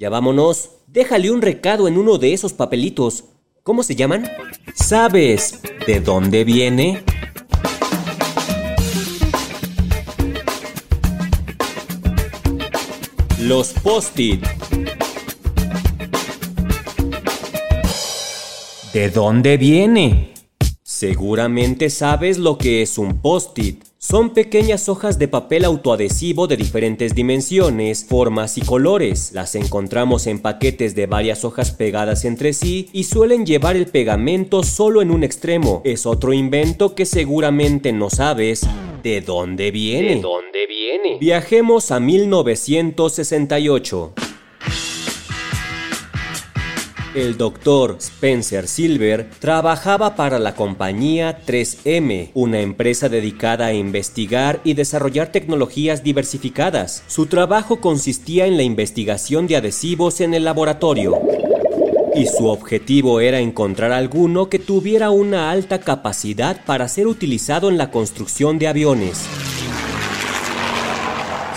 Ya vámonos. Déjale un recado en uno de esos papelitos. ¿Cómo se llaman? ¿Sabes de dónde viene? Los post-it. ¿De dónde viene? Seguramente sabes lo que es un post-it. Son pequeñas hojas de papel autoadhesivo de diferentes dimensiones, formas y colores. Las encontramos en paquetes de varias hojas pegadas entre sí y suelen llevar el pegamento solo en un extremo. Es otro invento que seguramente no sabes. ¿De dónde viene? ¿De dónde viene? Viajemos a 1968. El doctor Spencer Silver trabajaba para la compañía 3M, una empresa dedicada a investigar y desarrollar tecnologías diversificadas. Su trabajo consistía en la investigación de adhesivos en el laboratorio. Y su objetivo era encontrar alguno que tuviera una alta capacidad para ser utilizado en la construcción de aviones.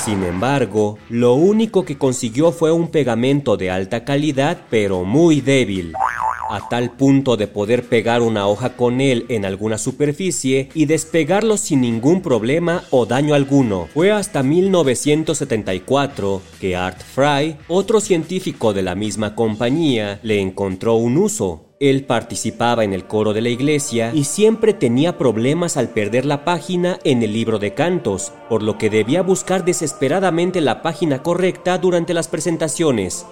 Sin embargo, lo único que consiguió fue un pegamento de alta calidad pero muy débil, a tal punto de poder pegar una hoja con él en alguna superficie y despegarlo sin ningún problema o daño alguno. Fue hasta 1974 que Art Fry, otro científico de la misma compañía, le encontró un uso. Él participaba en el coro de la iglesia y siempre tenía problemas al perder la página en el libro de cantos, por lo que debía buscar desesperadamente la página correcta durante las presentaciones.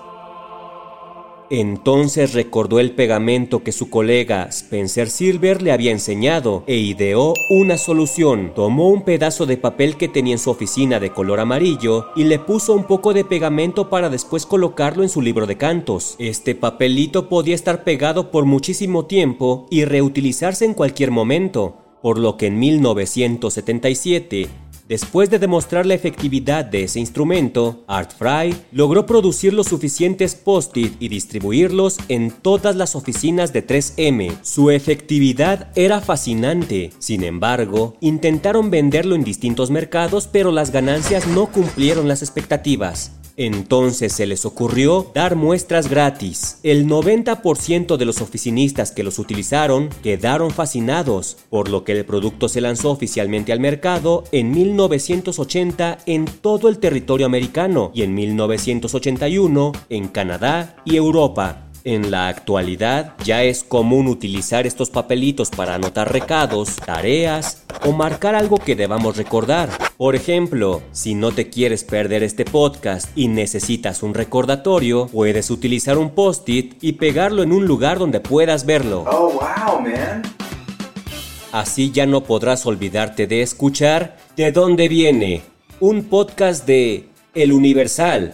Entonces recordó el pegamento que su colega Spencer Silver le había enseñado e ideó una solución. Tomó un pedazo de papel que tenía en su oficina de color amarillo y le puso un poco de pegamento para después colocarlo en su libro de cantos. Este papelito podía estar pegado por muchísimo tiempo y reutilizarse en cualquier momento, por lo que en 1977 Después de demostrar la efectividad de ese instrumento, Art Fry logró producir los suficientes post-it y distribuirlos en todas las oficinas de 3M. Su efectividad era fascinante. Sin embargo, intentaron venderlo en distintos mercados, pero las ganancias no cumplieron las expectativas. Entonces se les ocurrió dar muestras gratis. El 90% de los oficinistas que los utilizaron quedaron fascinados, por lo que el producto se lanzó oficialmente al mercado en 1980 en todo el territorio americano y en 1981 en Canadá y Europa. En la actualidad ya es común utilizar estos papelitos para anotar recados, tareas o marcar algo que debamos recordar. Por ejemplo, si no te quieres perder este podcast y necesitas un recordatorio, puedes utilizar un post-it y pegarlo en un lugar donde puedas verlo. Oh, wow, man. Así ya no podrás olvidarte de escuchar De dónde viene, un podcast de El Universal.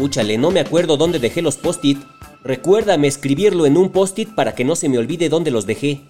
Úchale, no me acuerdo dónde dejé los post-it. Recuérdame escribirlo en un post-it para que no se me olvide dónde los dejé.